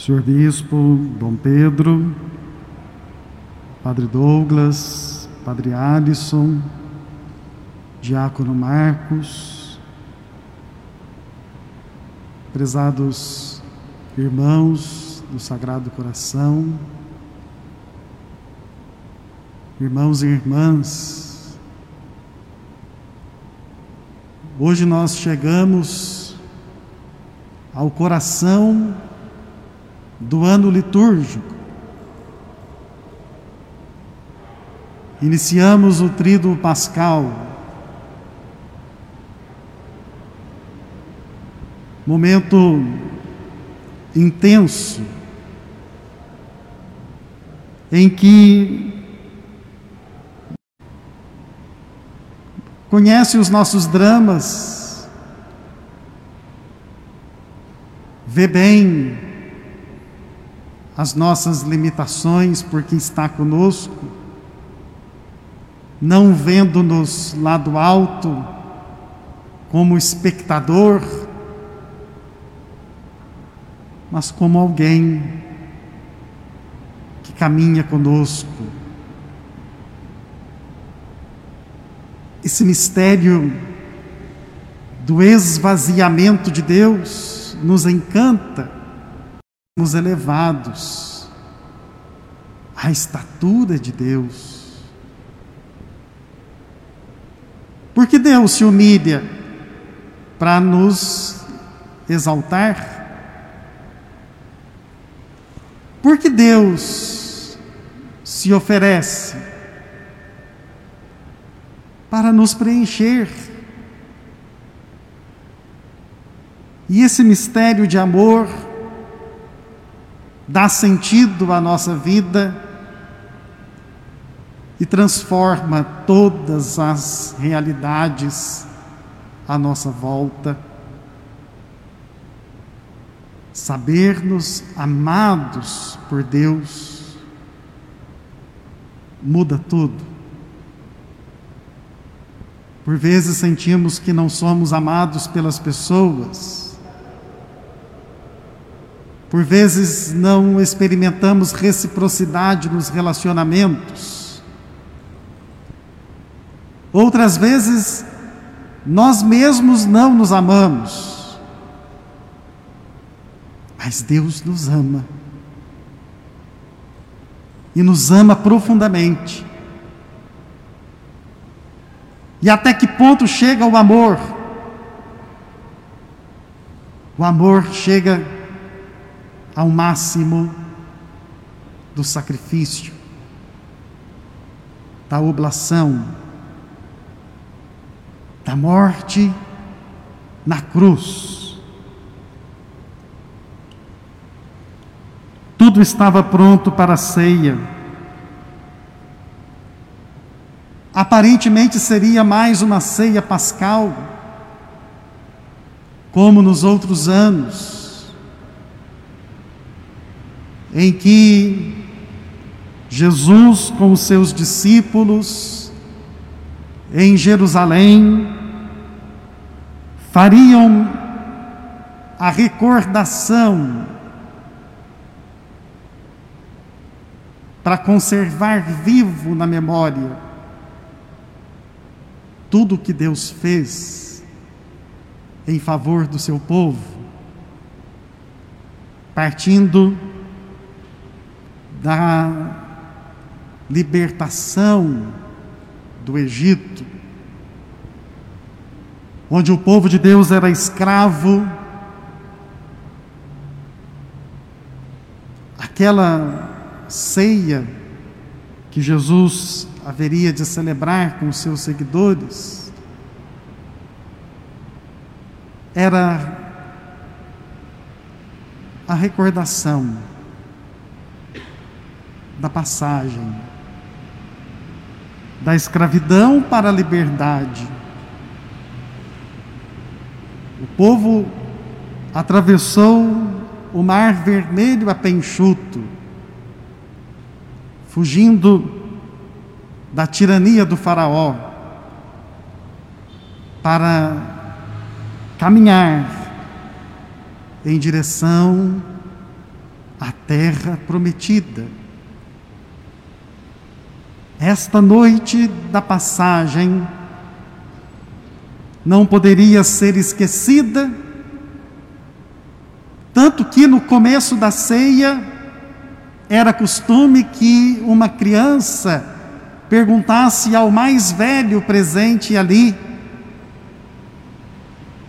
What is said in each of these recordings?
Senhor Bispo Dom Pedro, Padre Douglas, Padre Alisson, Diácono Marcos, prezados irmãos do Sagrado Coração, irmãos e irmãs, hoje nós chegamos ao coração do ano litúrgico. Iniciamos o Tríduo Pascal, momento intenso, em que conhece os nossos dramas, vê bem as nossas limitações, porque está conosco, não vendo-nos lá do alto como espectador, mas como alguém que caminha conosco. Esse mistério do esvaziamento de Deus nos encanta nos elevados à estatura de Deus. Porque Deus se humilha para nos exaltar? Porque Deus se oferece para nos preencher. E esse mistério de amor dá sentido à nossa vida e transforma todas as realidades à nossa volta. Saber-nos amados por Deus muda tudo. Por vezes sentimos que não somos amados pelas pessoas por vezes não experimentamos reciprocidade nos relacionamentos. Outras vezes nós mesmos não nos amamos. Mas Deus nos ama. E nos ama profundamente. E até que ponto chega o amor? O amor chega ao máximo do sacrifício, da oblação, da morte na cruz. Tudo estava pronto para a ceia. Aparentemente seria mais uma ceia pascal, como nos outros anos em que Jesus, com os seus discípulos, em Jerusalém, fariam a recordação para conservar vivo na memória tudo o que Deus fez em favor do seu povo, partindo da libertação do Egito, onde o povo de Deus era escravo, aquela ceia que Jesus haveria de celebrar com seus seguidores, era a recordação da passagem da escravidão para a liberdade. O povo atravessou o mar vermelho a pé enxuto, fugindo da tirania do Faraó, para caminhar em direção terra prometida. Esta noite da passagem não poderia ser esquecida, tanto que no começo da ceia era costume que uma criança perguntasse ao mais velho presente ali: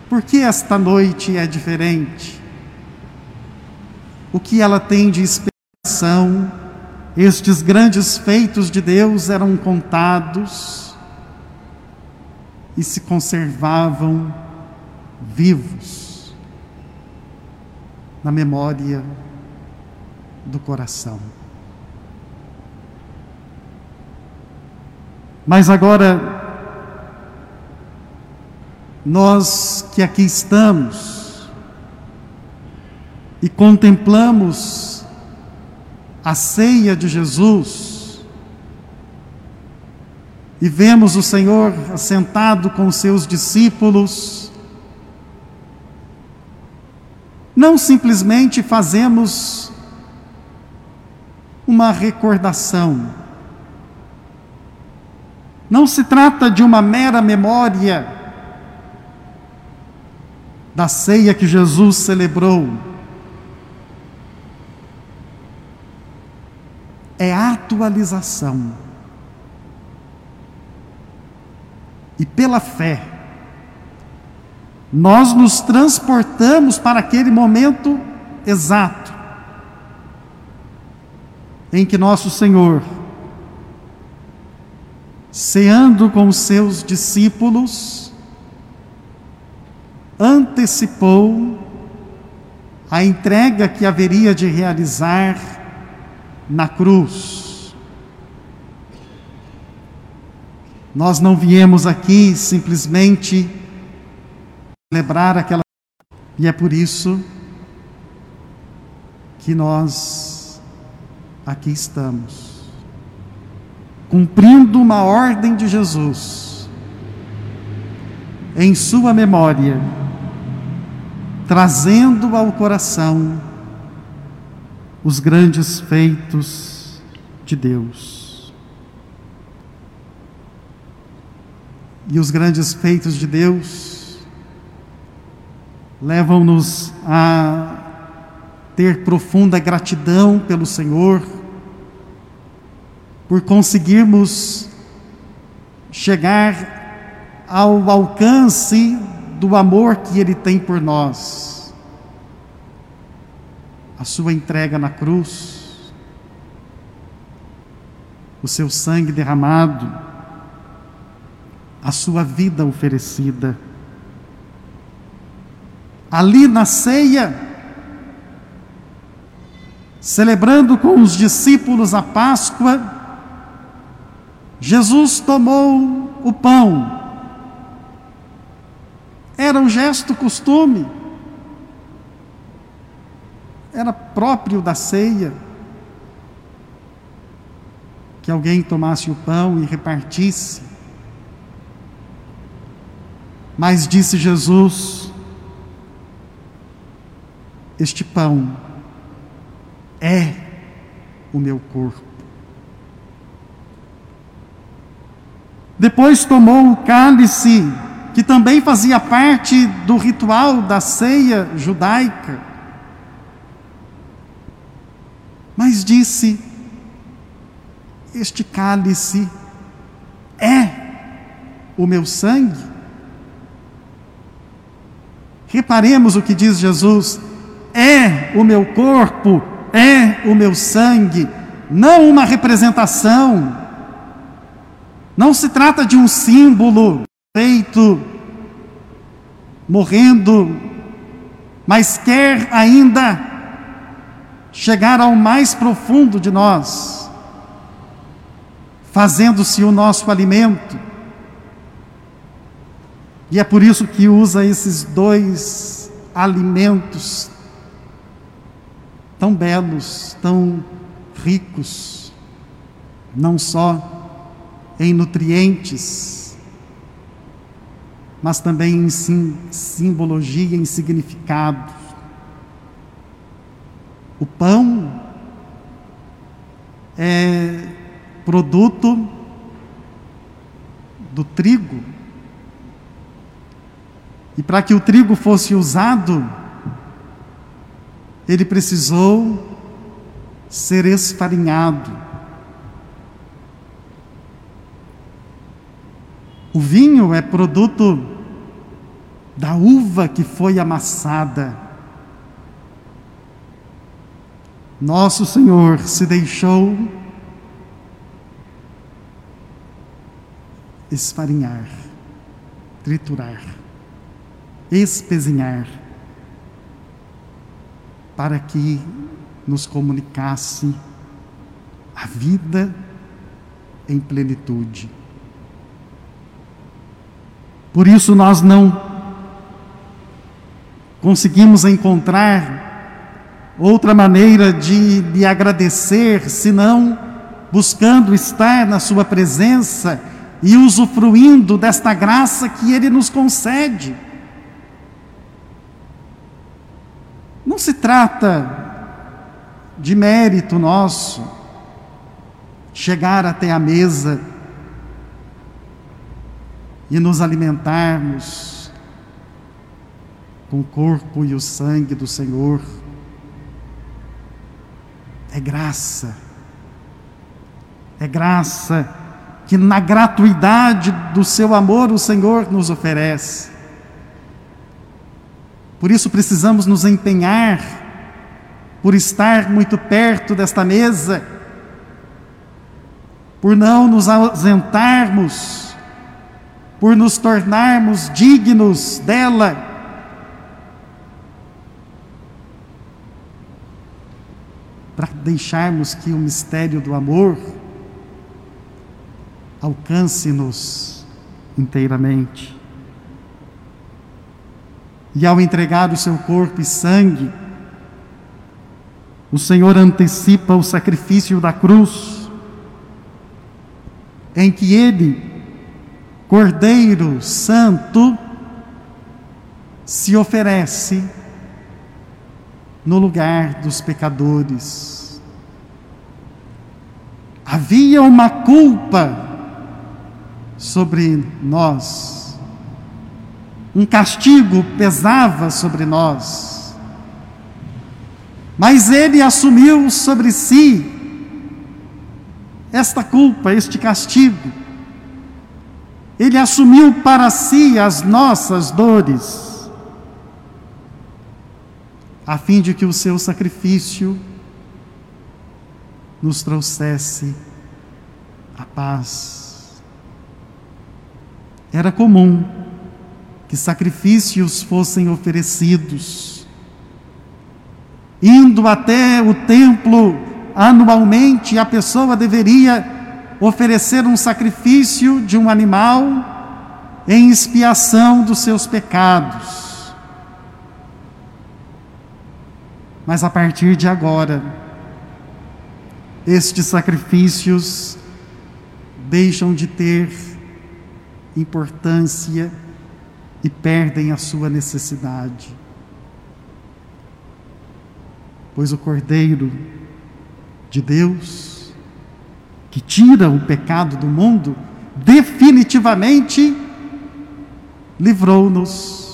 por que esta noite é diferente? O que ela tem de inspiração? Estes grandes feitos de Deus eram contados e se conservavam vivos na memória do coração. Mas agora, nós que aqui estamos e contemplamos a ceia de Jesus e vemos o Senhor assentado com os seus discípulos, não simplesmente fazemos uma recordação. Não se trata de uma mera memória da ceia que Jesus celebrou. É atualização. E pela fé, nós nos transportamos para aquele momento exato em que nosso Senhor, ceando com os seus discípulos, antecipou a entrega que haveria de realizar na cruz. Nós não viemos aqui simplesmente celebrar aquela. E é por isso que nós aqui estamos, cumprindo uma ordem de Jesus, em Sua memória, trazendo ao coração os grandes feitos de Deus. E os grandes feitos de Deus levam-nos a ter profunda gratidão pelo Senhor, por conseguirmos chegar ao alcance do amor que Ele tem por nós. A Sua entrega na cruz, o seu sangue derramado, a Sua vida oferecida. Ali na ceia, celebrando com os discípulos a Páscoa, Jesus tomou o pão. Era um gesto costume, era próprio da ceia que alguém tomasse o pão e repartisse. Mas disse Jesus: Este pão é o meu corpo. Depois tomou o cálice, que também fazia parte do ritual da ceia judaica, disse: Este cálice é o meu sangue. Reparemos o que diz Jesus: é o meu corpo é o meu sangue, não uma representação. Não se trata de um símbolo feito morrendo, mas quer ainda chegar ao mais profundo de nós, fazendo-se o nosso alimento. E é por isso que usa esses dois alimentos tão belos, tão ricos, não só em nutrientes, mas também em sim, simbologia, em significado. O pão é produto do trigo. E para que o trigo fosse usado, ele precisou ser esfarinhado. O vinho é produto da uva que foi amassada. Nosso Senhor se deixou esfarinhar, triturar, espezinhar, para que nos comunicasse a vida em plenitude. Por isso nós não conseguimos encontrar outra maneira de lhe agradecer, senão buscando estar na Sua presença e usufruindo desta graça que Ele nos concede. Não se trata de mérito nosso chegar até a mesa e nos alimentarmos com o corpo e o sangue do Senhor. É graça, é graça que na gratuidade do seu amor o Senhor nos oferece. Por isso precisamos nos empenhar por estar muito perto desta mesa, por não nos ausentarmos por nos tornarmos dignos dela. Para deixarmos que o mistério do amor alcance-nos inteiramente. E ao entregar o seu corpo e sangue, o Senhor antecipa o sacrifício da cruz, em que Ele Cordeiro Santo se oferece no lugar dos pecadores. Havia uma culpa sobre nós, um castigo pesava sobre nós, mas ele assumiu sobre si esta culpa, este castigo. Ele assumiu para si as nossas dores, a fim de que o seu sacrifício nos trouxesse a paz. Era comum que sacrifícios fossem oferecidos, indo até o templo anualmente, a pessoa deveria oferecer um sacrifício de um animal em expiação dos seus pecados. Mas a partir de agora, estes sacrifícios deixam de ter importância e perdem a sua necessidade. Pois o Cordeiro de Deus que tira o pecado do mundo, definitivamente livrou-nos.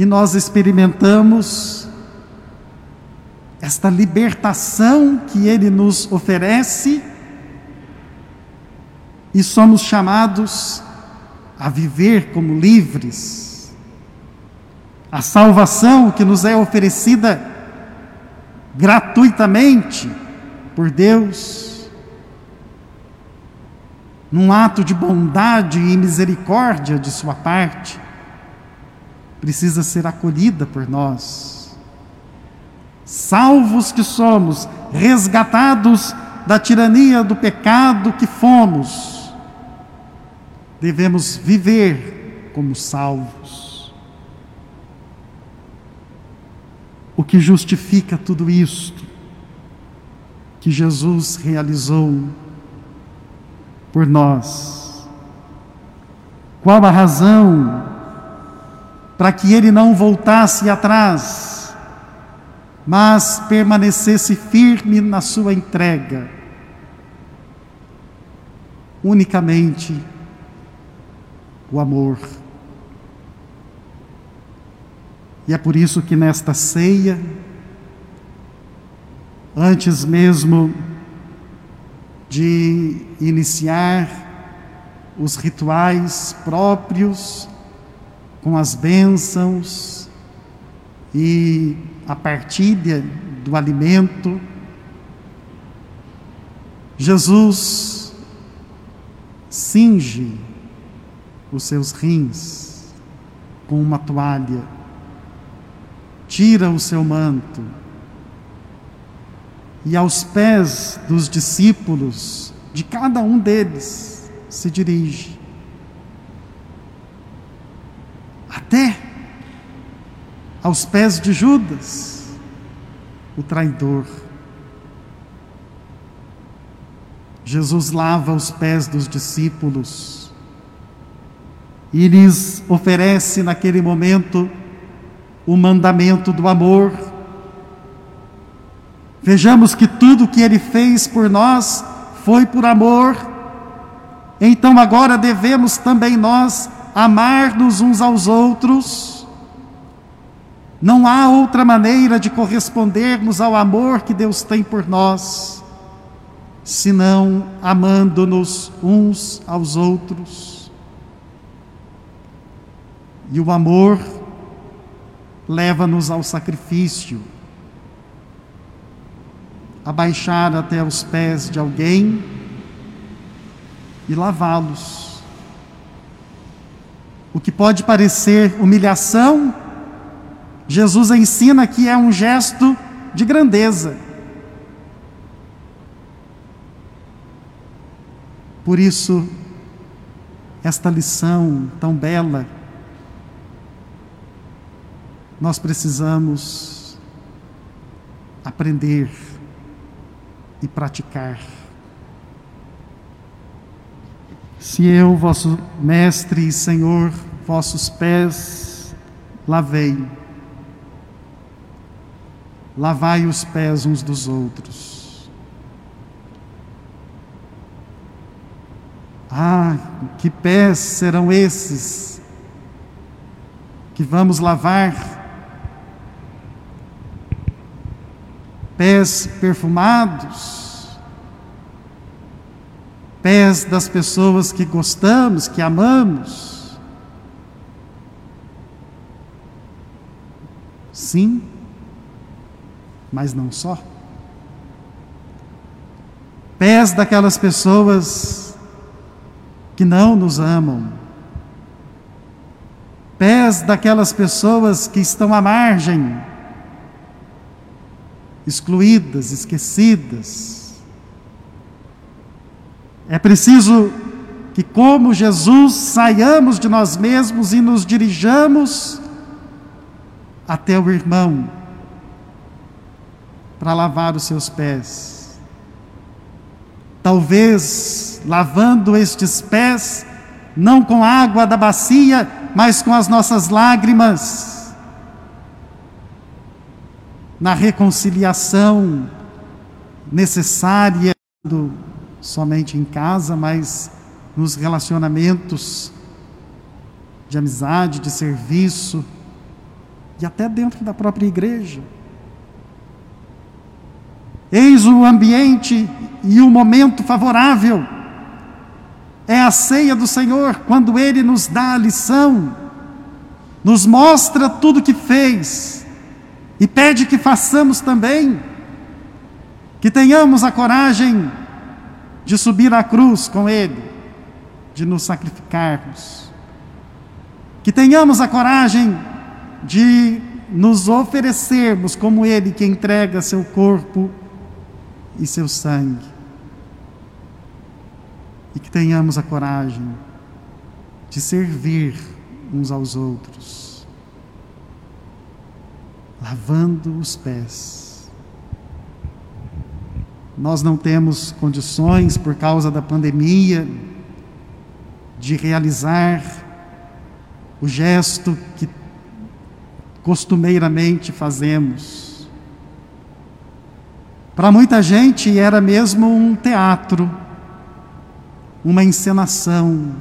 E nós experimentamos esta libertação que Ele nos oferece, e somos chamados a viver como livres. A salvação que nos é oferecida gratuitamente por Deus, num ato de bondade e misericórdia de Sua parte, precisa ser acolhida por nós. Salvos que somos, resgatados da tirania do pecado que fomos, devemos viver como salvos. O que justifica tudo isto que Jesus realizou por nós. Qual a razão para que ele não voltasse atrás mas permanecesse firme na sua entrega, unicamente o amor. E é por isso que nesta ceia, antes mesmo de iniciar os rituais próprios, com as bênçãos e a partilha do alimento, Jesus cinge os seus rins com uma toalha, tira o seu manto e aos pés dos discípulos, de cada um deles, se dirige. Até aos pés de Judas, o traidor. Jesus lava os pés dos discípulos e lhes oferece naquele momento o mandamento do amor Vejamos que tudo que ele fez por nós foi por amor. Então agora devemos também nós amar-nos uns aos outros. Não há outra maneira de correspondermos ao amor que Deus tem por nós, senão amando-nos uns aos outros. E o amor leva-nos ao sacrifício abaixar até os pés de alguém e lavá-los. O que pode parecer humilhação, Jesus ensina que é um gesto de grandeza. Por isso, esta lição tão bela, nós precisamos aprender e praticar. Se eu, vosso Mestre e Senhor, vossos pés lavei, lavai os pés uns dos outros. Ah, que pés serão esses que vamos lavar? pés perfumados, pés das pessoas que gostamos, que amamos. Sim, mas não só. Pés daquelas pessoas que não nos amam. Pés daquelas pessoas que estão à margem excluídas, esquecidas. É preciso que, como Jesus, saiamos de nós mesmos e nos dirijamos até o irmão para lavar os seus pés. Talvez lavando estes pés, não com água da bacia, mas com as nossas lágrimas na reconciliação necessária, somente em casa, mas nos relacionamentos de amizade, de serviço e até dentro da própria igreja. Eis o ambiente e o momento favorável. É a ceia do Senhor, quando Ele nos dá a lição, nos mostra tudo que fez, e pede que façamos também, que tenhamos a coragem de subir à cruz com Ele, de nos sacrificarmos, que tenhamos a coragem de nos oferecermos como Ele que entrega seu corpo e seu sangue, e que tenhamos a coragem de servir uns aos outros lavando os pés. Nós não temos condições, por causa da pandemia, de realizar o gesto que costumeiramente fazemos, Para muita gente era mesmo um teatro, uma encenação.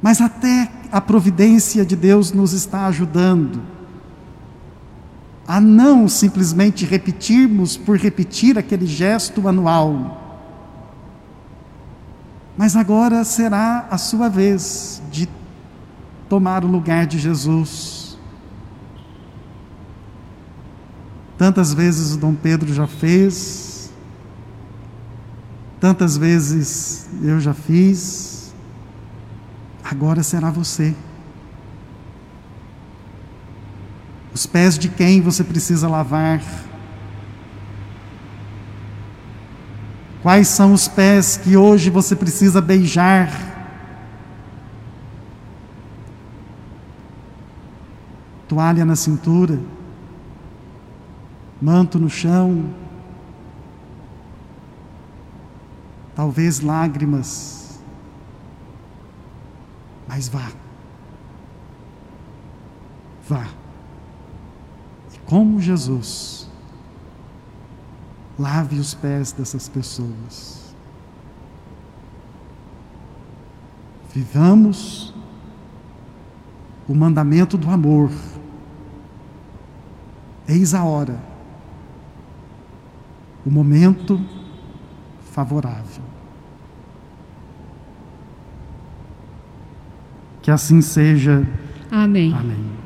Mas até a providência de Deus nos está ajudando a não simplesmente repetirmos por repetir aquele gesto anual. Mas agora será a sua vez de tomar o lugar de Jesus. Tantas vezes o Dom Pedro já fez, tantas vezes eu já fiz, agora será você. Os pés de quem você precisa lavar? Quais são os pés que hoje você precisa beijar? Toalha na cintura, manto no chão, talvez lágrimas, mas vá, vá como Jesus, lave os pés dessas pessoas. Vivamos o mandamento do amor. Eis a hora, o momento favorável. Que assim seja. Amém. Amém.